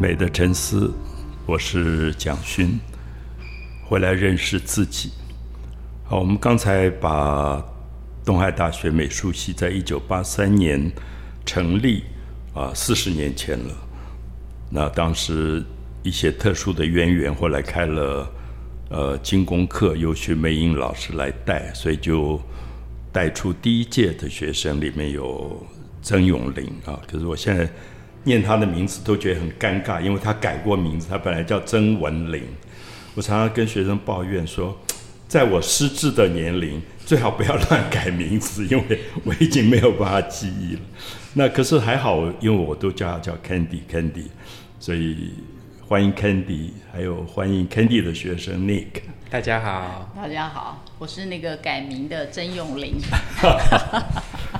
美的沉思，我是蒋勋，回来认识自己。好，我们刚才把东海大学美术系在一九八三年成立，啊，四十年前了。那当时一些特殊的渊源，后来开了呃精工课，由徐梅英老师来带，所以就带出第一届的学生，里面有曾永林啊。可是我现在。念他的名字都觉得很尴尬，因为他改过名字，他本来叫曾文林。我常常跟学生抱怨说，在我失智的年龄，最好不要乱改名字，因为我已经没有办法记忆了。那可是还好，因为我都叫他叫 Candy Candy，所以欢迎 Candy，还有欢迎 Candy 的学生 Nick。大家好，大家好，我是那个改名的曾永林。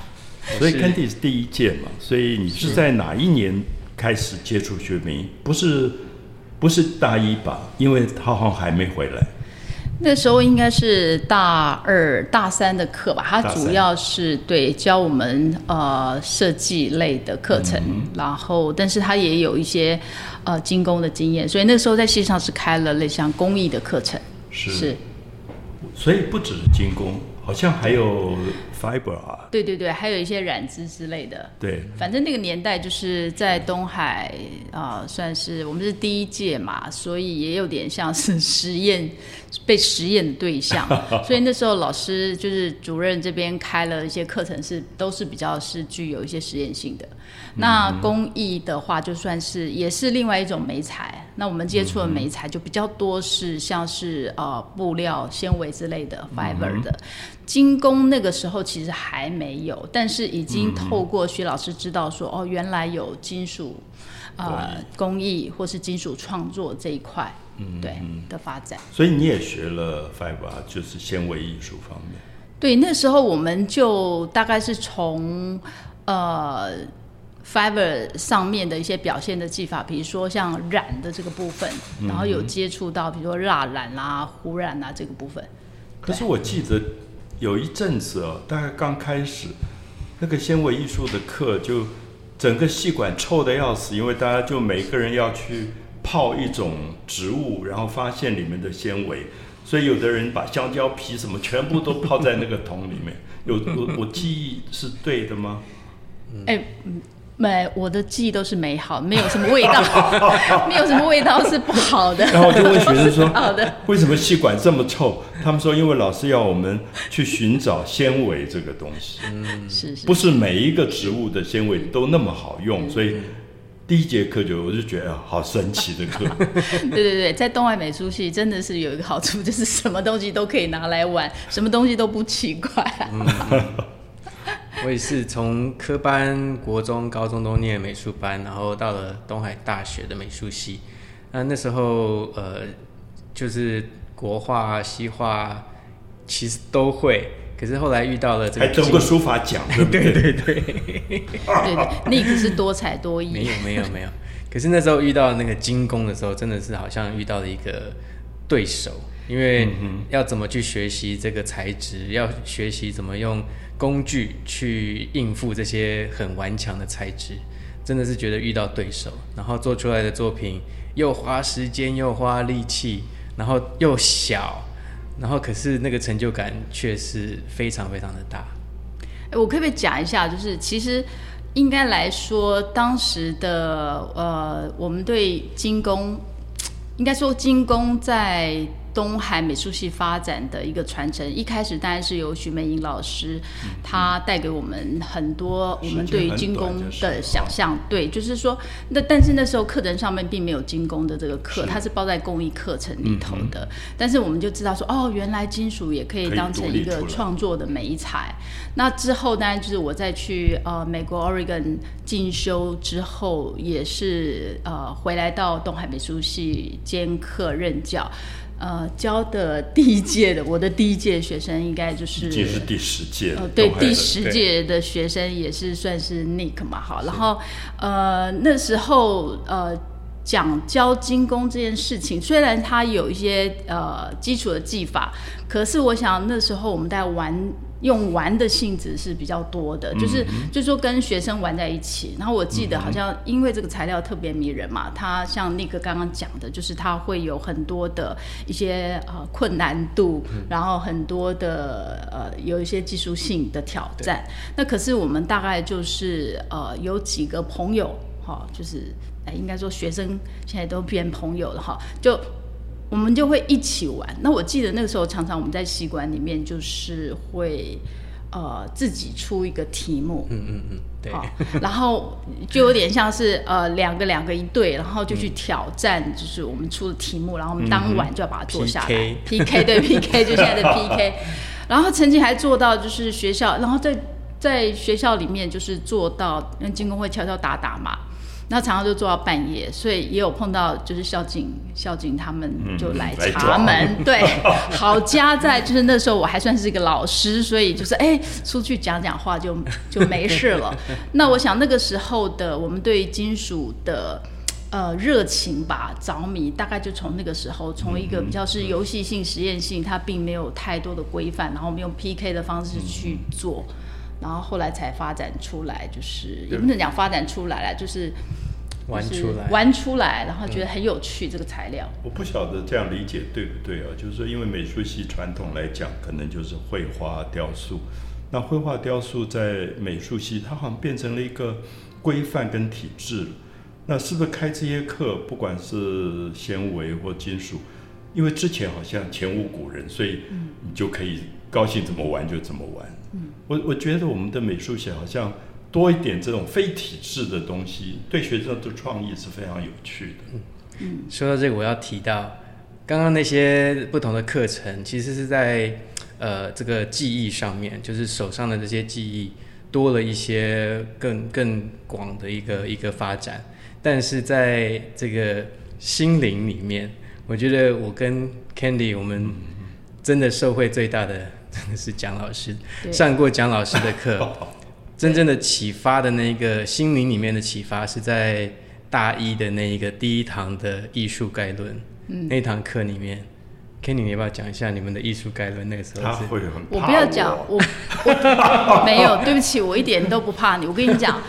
所以 Candy 是第一届嘛，所以你是在哪一年开始接触学名？不是不是大一吧？因为浩浩还没回来。那时候应该是大二、大三的课吧。他主要是对教我们呃设计类的课程，然后但是他也有一些呃精工的经验，所以那时候在系上是开了类像工艺的课程。是，所以不只是精工。好像还有 fiber 啊，对对对，还有一些染织之类的。对，反正那个年代就是在东海啊，算是我们是第一届嘛，所以也有点像是实验被实验的对象。所以那时候老师就是主任这边开了一些课程，是都是比较是具有一些实验性的。那工艺的话，就算是也是另外一种媒材。那我们接触的媒材就比较多，是像是呃布料、纤维之类的 fiber 的。精工那个时候其实还没有，但是已经透过徐老师知道说，哦，原来有金属呃工艺或是金属创作这一块，嗯，对的发展。所以你也学了 fiber，就是纤维艺术方面。对，那时候我们就大概是从呃。Fiber 上面的一些表现的技法，比如说像染的这个部分，然后有接触到，比如说蜡染啦、糊染啊这个部分。可是我记得有一阵子哦，大概刚开始那个纤维艺术的课，就整个细管臭的要死，因为大家就每个人要去泡一种植物，然后发现里面的纤维，所以有的人把香蕉皮什么全部都泡在那个桶里面。有我我记忆是对的吗？哎。没，我的记忆都是美好，没有什么味道，没有什么味道是不好的。然后我就问学生说：“好的，为什么气管这么臭？”他们说：“因为老师要我们去寻找纤维这个东西，嗯，是是，不是每一个植物的纤维都那么好用，所以第一节课就我就觉得好神奇的课。对对对，在东外美术系真的是有一个好处，就是什么东西都可以拿来玩，什么东西都不奇怪。我也是从科班、国中、高中都念美术班，然后到了东海大学的美术系。那那时候，呃，就是国画、西画其实都会，可是后来遇到了这个，还得过书法奖，对对对对，对对，那个是多才多艺。没有没有没有，可是那时候遇到那个精工的时候，真的是好像遇到了一个对手，因为要怎么去学习这个材质，要学习怎么用。工具去应付这些很顽强的材质，真的是觉得遇到对手，然后做出来的作品又花时间又花力气，然后又小，然后可是那个成就感却是非常非常的大。哎，我可不可以讲一下？就是其实应该来说，当时的呃，我们对精工，应该说精工在。东海美术系发展的一个传承，一开始当然是由徐美英老师，他带给我们很多我们对于精工的想象。对，就是说，那但是那时候课程上面并没有精工的这个课，它是包在工艺课程里头的。但是我们就知道说，哦，原来金属也可以当成一个创作的美材。那之后当然就是我再去呃美国 Oregon 进修之后，也是呃回来到东海美术系兼课任教。呃，教的第一届的，我的第一届学生应该就是，这是第十届了。对，第十届的学生也是算是 Nick 嘛，好，然后呃那时候呃讲教精工这件事情，虽然他有一些呃基础的技法，可是我想那时候我们在玩用玩的性质是比较多的，就是就是说跟学生玩在一起。然后我记得好像因为这个材料特别迷人嘛，它像那个刚刚讲的，就是它会有很多的一些呃困难度，然后很多的呃有一些技术性的挑战。那可是我们大概就是呃有几个朋友哈，就是哎应该说学生现在都变朋友了哈，就。我们就会一起玩。那我记得那个时候，常常我们在戏馆里面就是会，呃，自己出一个题目。嗯嗯嗯，对。然后就有点像是呃两个两个一对，然后就去挑战，就是我们出的题目，然后我们当晚就要把它做下来。PK 对 PK 就现在的 PK。然后曾经还做到就是学校，然后在在学校里面就是做到跟金工会敲敲打打嘛。那常常就做到半夜，所以也有碰到，就是校警、校警他们就来查门。对，好家在就是那时候我还算是一个老师，所以就是哎出去讲讲话就就没事了。那我想那个时候的我们对金属的呃热情吧、着迷，大概就从那个时候，从一个比较是游戏性、实验性，它并没有太多的规范，然后我们用 PK 的方式去做。然后后来才发展出来，就是也不能讲发展出来了，就是玩出来，玩出来，然后觉得很有趣这个材料。我不晓得这样理解对不对啊？就是说，因为美术系传统来讲，可能就是绘画、雕塑。那绘画、雕塑在美术系，它好像变成了一个规范跟体制了。那是不是开这些课，不管是纤维或金属，因为之前好像前无古人，所以你就可以高兴怎么玩就怎么玩。我我觉得我们的美术系好像多一点这种非体制的东西，对学生的创意是非常有趣的。嗯，说到这个，我要提到刚刚那些不同的课程，其实是在呃这个记忆上面，就是手上的这些记忆多了一些更更广的一个一个发展。但是在这个心灵里面，我觉得我跟 Candy 我们真的受惠最大的。真的是蒋老师上过蒋老师的课，真正的启发的那个心灵里面的启发是在大一的那一个第一堂的艺术概论那堂课里面。Kenny，你要不要讲一下你们的艺术概论？那个时候他会很我不要讲，我我 没有，对不起，我一点都不怕你。我跟你讲，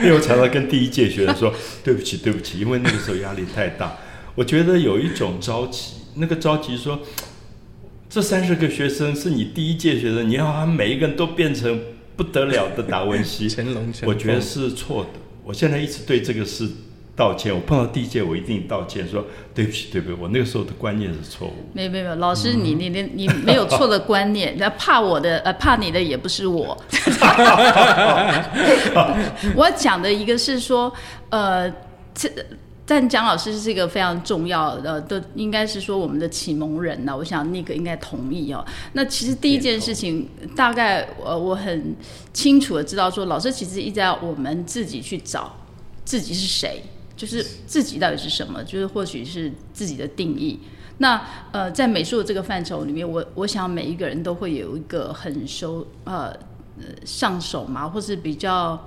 因为我常常跟第一届学生说对不起，对不起，因为那个时候压力太大。我觉得有一种着急，那个着急说，这三十个学生是你第一届学生，你要他每一个人都变成不得了的达文西，我觉得是错的。我现在一直对这个事道歉。我碰到第一届，我一定道歉，说对不起，对不起，我那个时候的观念是错误。没有没有，老师你你你你没有错的观念，那怕我的呃怕你的也不是我。我讲的一个是说呃这。但蒋老师是一个非常重要的，都应该是说我们的启蒙人呢。我想那个应该同意哦。那其实第一件事情，大概呃我很清楚的知道说，老师其实一直要我们自己去找自己是谁，就是自己到底是什么，就是或许是自己的定义。那呃在美术的这个范畴里面，我我想每一个人都会有一个很熟呃上手嘛，或是比较。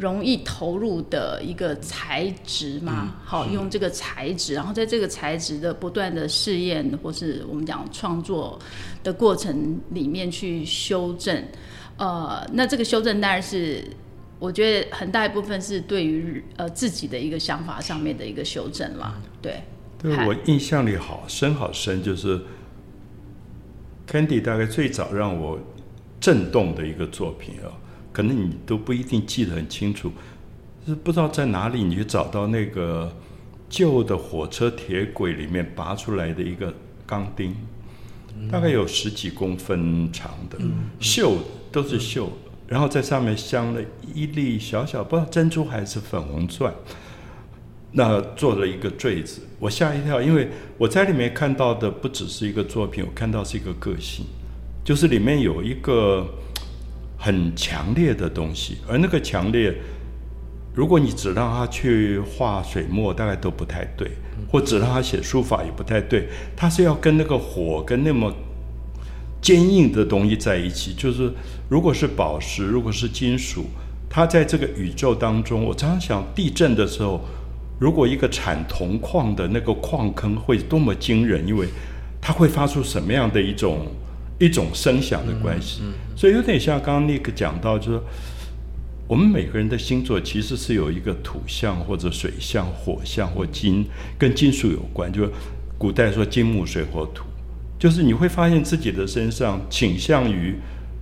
容易投入的一个材质嘛，好用这个材质，然后在这个材质的不断的试验，或是我们讲创作的过程里面去修正，呃，那这个修正当然是我觉得很大一部分是对于呃自己的一个想法上面的一个修正了，对。对我印象里好深好深，就是 Candy 大概最早让我震动的一个作品啊。可能你都不一定记得很清楚，是不知道在哪里，你就找到那个旧的火车铁轨里面拔出来的一个钢钉，大概有十几公分长的，锈都是锈，然后在上面镶了一粒小小不知道珍珠还是粉红钻，那做了一个坠子，我吓一跳，因为我在里面看到的不只是一个作品，我看到是一个个性，就是里面有一个。很强烈的东西，而那个强烈，如果你只让他去画水墨，大概都不太对；或只让他写书法也不太对。他是要跟那个火跟那么坚硬的东西在一起。就是如果是宝石，如果是金属，它在这个宇宙当中，我常常想，地震的时候，如果一个产铜矿的那个矿坑会多么惊人，因为它会发出什么样的一种一种声响的关系。所以有点像刚刚那个讲到，就是我们每个人的星座其实是有一个土象或者水象、火象或金，跟金属有关。就是古代说金木水火土，就是你会发现自己的身上倾向于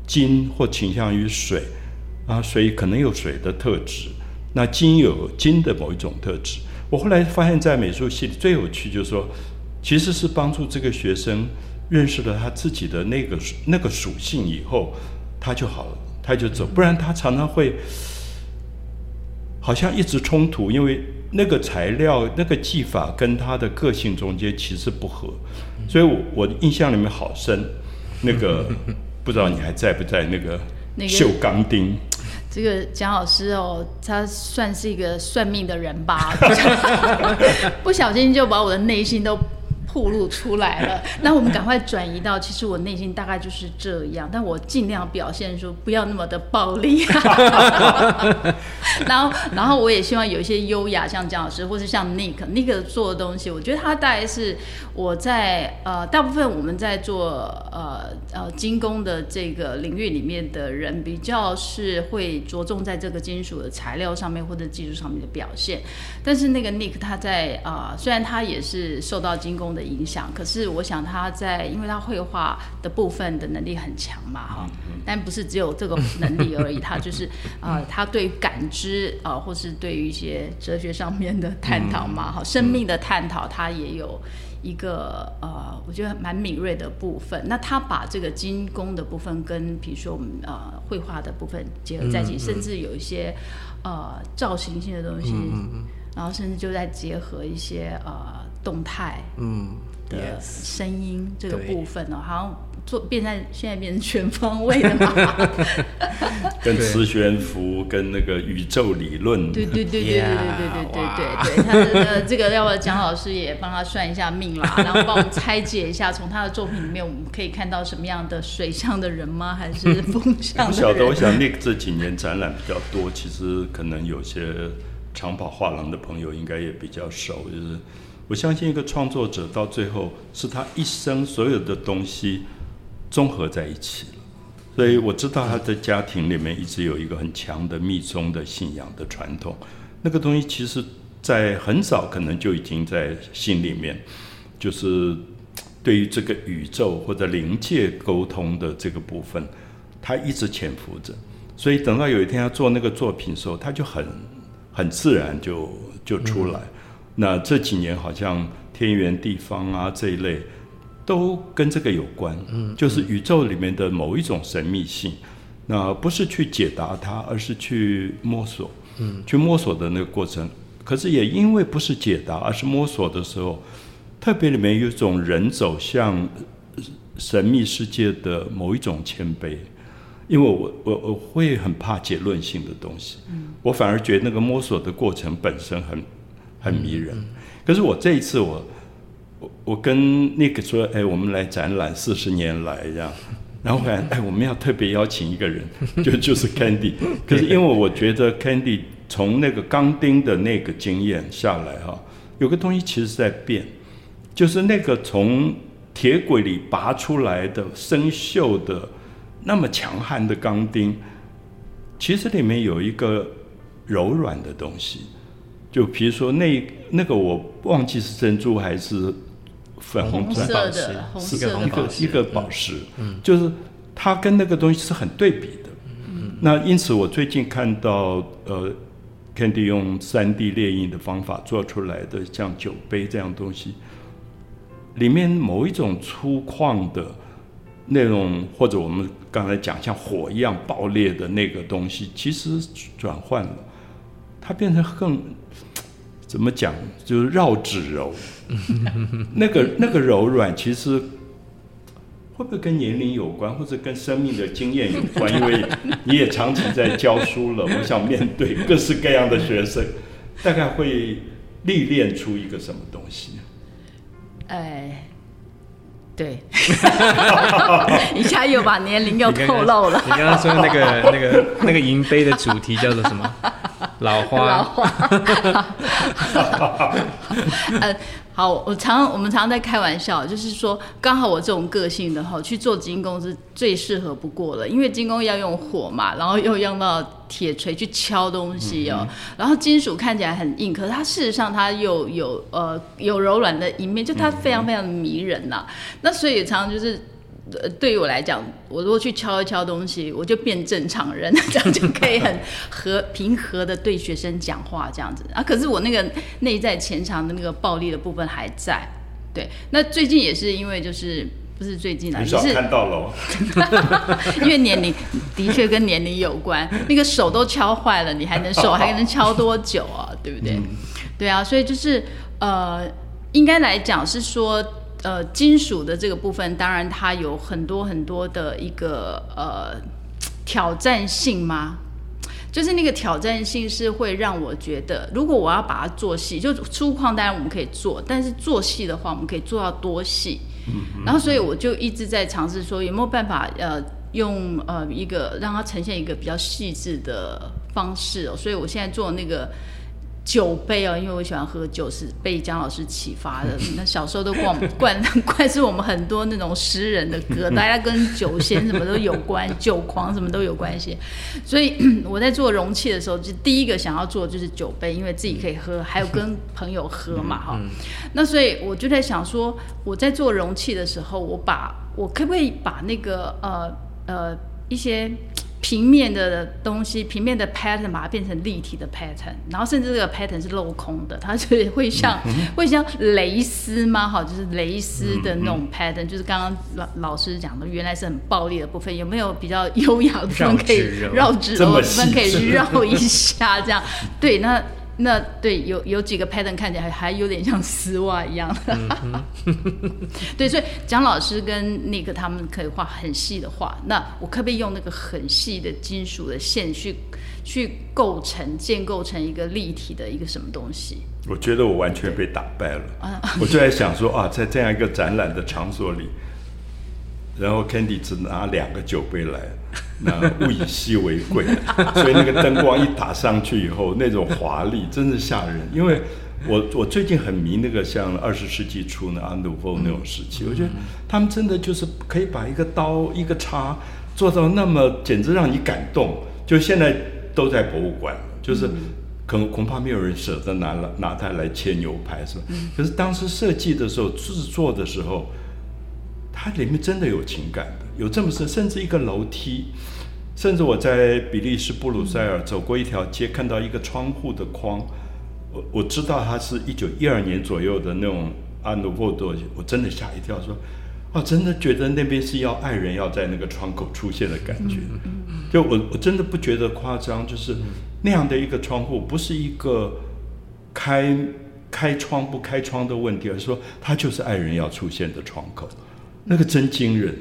金或倾向于水啊，水可能有水的特质，那金有金的某一种特质。我后来发现，在美术系里最有趣，就是说，其实是帮助这个学生认识了他自己的那个那个属性以后，他就好了，他就走。不然他常常会好像一直冲突，因为那个材料、那个技法跟他的个性中间其实不合。所以，我我印象里面好深，那个不知道你还在不在那个绣钢钉。这个蒋老师哦，他算是一个算命的人吧，不小心就把我的内心都。暴露出来了，那我们赶快转移到，其实我内心大概就是这样，但我尽量表现出不要那么的暴力。然后，然后我也希望有一些优雅，像姜老师，或是像 Nick，Nick 做的东西，我觉得他大概是我在呃，大部分我们在做呃呃精工的这个领域里面的人，比较是会着重在这个金属的材料上面或者技术上面的表现。但是那个 Nick 他在啊，虽然他也是受到精工的。影响，可是我想他在，因为他绘画的部分的能力很强嘛，哈，但不是只有这个能力而已，他就是 呃，他对感知啊，或是对于一些哲学上面的探讨嘛，哈，生命的探讨，他也有一个呃，我觉得蛮敏锐的部分。那他把这个精工的部分跟比如说我们呃绘画的部分结合在一起，甚至有一些呃造型性的东西，然后甚至就在结合一些呃。动态嗯的声音这个部分哦，好像做变在现在变成全方位的嘛，跟磁悬浮跟那个宇宙理论，对对对对对对对对对对，他的这个要不要蒋老师也帮他算一下命啦，然后帮我们拆解一下，从他的作品里面我们可以看到什么样的水象的人吗？还是风象？不晓得，我想 Nick 这几年展览比较多，其实可能有些长跑画廊的朋友应该也比较熟，就是。我相信一个创作者到最后是他一生所有的东西综合在一起了，所以我知道他的家庭里面一直有一个很强的密宗的信仰的传统，那个东西其实，在很早可能就已经在心里面，就是对于这个宇宙或者灵界沟通的这个部分，他一直潜伏着，所以等到有一天要做那个作品的时候，他就很很自然就就出来。那这几年好像天圆地方啊这一类，都跟这个有关，嗯，就是宇宙里面的某一种神秘性，那不是去解答它，而是去摸索，嗯，去摸索的那个过程。可是也因为不是解答，而是摸索的时候，特别里面有一种人走向神秘世界的某一种谦卑。因为我我我会很怕结论性的东西，我反而觉得那个摸索的过程本身很。很迷人，可是我这一次我我我跟那个说，哎，我们来展览四十年来这样，然后来哎，我们要特别邀请一个人，就就是 Candy。可是因为我觉得 Candy 从那个钢钉的那个经验下来哈，有个东西其实在变，就是那个从铁轨里拔出来的生锈的那么强悍的钢钉，其实里面有一个柔软的东西。就比如说那那个我忘记是珍珠还是粉红色的，是一个一个宝石，嗯，就是它跟那个东西是很对比的，嗯，那因此我最近看到呃，Candy 用三 D 列印的方法做出来的像酒杯这样东西，里面某一种粗犷的那种，或者我们刚才讲像火一样爆裂的那个东西，其实转换了，它变成更。怎么讲？就是绕指柔，那个那个柔软，其实会不会跟年龄有关，或者跟生命的经验有关？因为你也长期在教书了，我想面对各式各样的学生，大概会历练出一个什么东西？哎，对，一下又把年龄又透露了。你刚刚说那个那个那个银杯的主题叫做什么？老花，老花。呃，好，我常我们常常在开玩笑，就是说，刚好我这种个性的哈，去做金工是最适合不过了，因为金工要用火嘛，然后又用到铁锤去敲东西哦，然后金属看起来很硬，可是它事实上它又有呃有柔软的一面，就它非常非常的迷人呐。那所以常常就是。呃，对于我来讲，我如果去敲一敲东西，我就变正常人，这样就可以很和平和的对学生讲话，这样子啊。可是我那个内在潜藏的那个暴力的部分还在。对，那最近也是因为就是不是最近啊，你是看到了，因为年龄的确跟年龄有关，那个手都敲坏了，你还能手还能敲多久啊？对不对？对啊，所以就是呃，应该来讲是说。呃，金属的这个部分，当然它有很多很多的一个呃挑战性吗？就是那个挑战性是会让我觉得，如果我要把它做细，就粗犷当然我们可以做，但是做细的话，我们可以做到多细？然后所以我就一直在尝试说，有没有办法呃用呃一个让它呈现一个比较细致的方式哦？所以我现在做那个。酒杯哦，因为我喜欢喝酒，是被姜老师启发的。那小时候都灌 灌 灌是我们很多那种诗人的歌，大家跟酒仙什么都有关，酒狂什么都有关系。所以 我在做容器的时候，就第一个想要做就是酒杯，因为自己可以喝，还有跟朋友喝嘛，哈。那所以我就在想说，我在做容器的时候，我把我可不可以把那个呃呃一些。平面的东西，平面的 pattern 把它变成立体的 pattern，然后甚至这个 pattern 是镂空的，它是会像会像蕾丝吗？哈，就是蕾丝的那种 pattern，就是刚刚老老师讲的，原来是很暴力的部分，有没有比较优雅的部分可以绕指的部分可以绕一下？这样对那。那对有有几个 pattern 看起来还有点像丝袜一样，对，所以蒋老师跟那个他们可以画很细的画，那我可不可以用那个很细的金属的线去去构成建构成一个立体的一个什么东西？我觉得我完全被打败了，我就在想说啊，在这样一个展览的场所里，然后 Candy 只拿两个酒杯来。那物以稀为贵，所以那个灯光一打上去以后，那种华丽真是吓人。因为我我最近很迷那个像二十世纪初那安努夫那种时期，我觉得他们真的就是可以把一个刀一个叉做到那么，简直让你感动。就现在都在博物馆，就是可恐怕没有人舍得拿了拿它来切牛排，是吧？可是当时设计的时候制作的时候，它里面真的有情感的。有这么深，甚至一个楼梯，甚至我在比利时布鲁塞尔走过一条街，看到一个窗户的框，我我知道它是一九一二年左右的那种阿努沃多，我真的吓一跳，说，哦，真的觉得那边是要爱人要在那个窗口出现的感觉，就我我真的不觉得夸张，就是那样的一个窗户，不是一个开开窗不开窗的问题，而是说它就是爱人要出现的窗口。那个真惊人。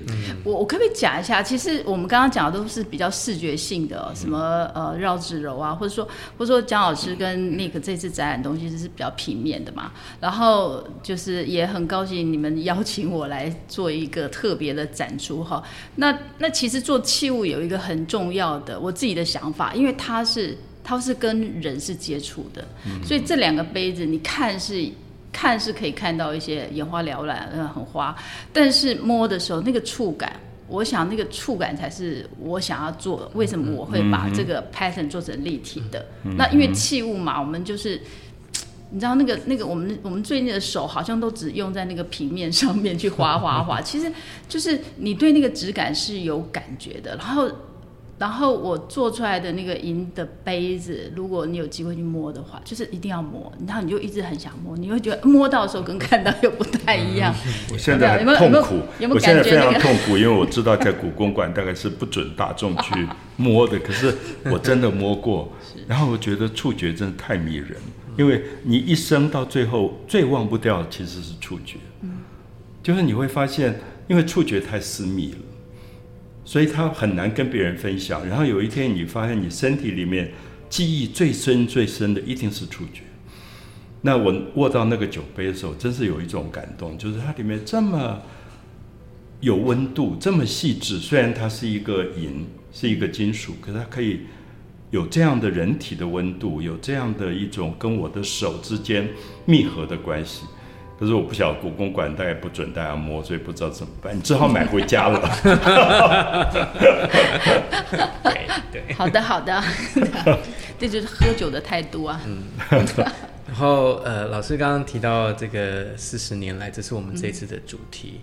我我可不可以讲一下？其实我们刚刚讲的都是比较视觉性的，什么呃绕指柔啊，或者说或者说姜老师跟 Nick 这次展览东西就是比较平面的嘛。然后就是也很高兴你们邀请我来做一个特别的展出哈。那那其实做器物有一个很重要的我自己的想法，因为它是它是跟人是接触的，所以这两个杯子你看是。看是可以看到一些眼花缭乱，嗯，很花，但是摸的时候那个触感，我想那个触感才是我想要做。的。为什么我会把这个 pattern 做成立体的？那因为器物嘛，我们就是，你知道那个那个我们我们最近的手好像都只用在那个平面上面去划划划，其实就是你对那个质感是有感觉的，然后。然后我做出来的那个银的杯子，如果你有机会去摸的话，就是一定要摸，然后你就一直很想摸，你会觉得摸到的时候跟看到又不太一样。我现在很痛苦，我现在非常痛苦，因为我知道在故宫馆大概是不准大众去摸的，可是我真的摸过，然后我觉得触觉真的太迷人，因为你一生到最后最忘不掉其实是触觉，就是你会发现，因为触觉太私密了。所以他很难跟别人分享。然后有一天，你发现你身体里面记忆最深、最深的一定是触觉。那我握到那个酒杯的时候，真是有一种感动，就是它里面这么有温度，这么细致。虽然它是一个银，是一个金属，可它可以有这样的人体的温度，有这样的一种跟我的手之间密合的关系。可是我不晓得故宫馆大概不准大家摸，所以不知道怎么办，你只好买回家了。对对。好的，好的，这就是喝酒的态度啊。嗯。然后呃，老师刚刚提到这个四十年来，这是我们这次的主题。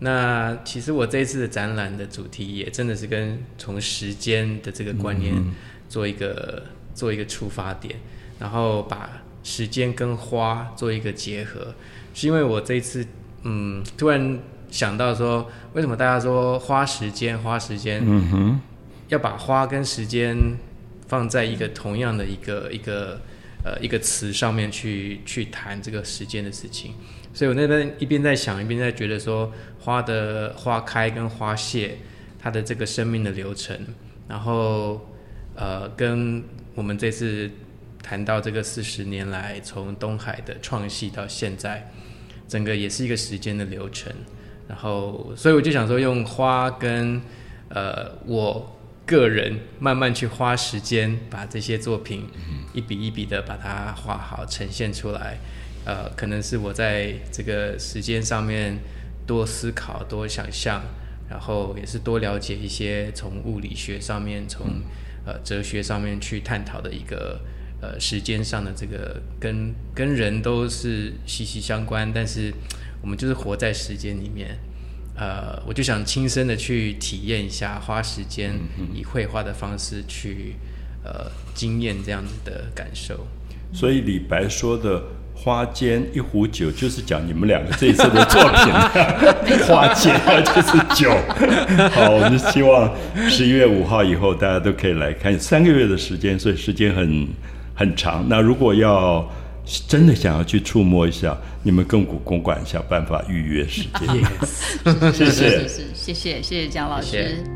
那其实我这一次的展览的主题也真的是跟从时间的这个观念做一个做一个出发点，然后把时间跟花做一个结合。是因为我这一次嗯，突然想到说，为什么大家说花时间花时间？嗯哼，要把花跟时间放在一个同样的一个一个。呃，一个词上面去去谈这个时间的事情，所以我那边一边在想，一边在觉得说，花的花开跟花谢，它的这个生命的流程，然后呃，跟我们这次谈到这个四十年来从东海的创系到现在，整个也是一个时间的流程，然后所以我就想说，用花跟呃我。个人慢慢去花时间，把这些作品一笔一笔的把它画好，呈现出来。呃，可能是我在这个时间上面多思考、多想象，然后也是多了解一些从物理学上面、从呃哲学上面去探讨的一个呃时间上的这个跟跟人都是息息相关，但是我们就是活在时间里面。呃，我就想亲身的去体验一下，花时间以绘画的方式去呃经验这样子的感受。所以李白说的“花间一壶酒”，就是讲你们两个这一次的作品。花间就是酒。好，我们希望十一月五号以后大家都可以来看，三个月的时间，所以时间很很长。那如果要真的想要去触摸一下，你们更古公馆想办法预约时间。谢谢，谢谢，谢谢，谢谢蒋老师。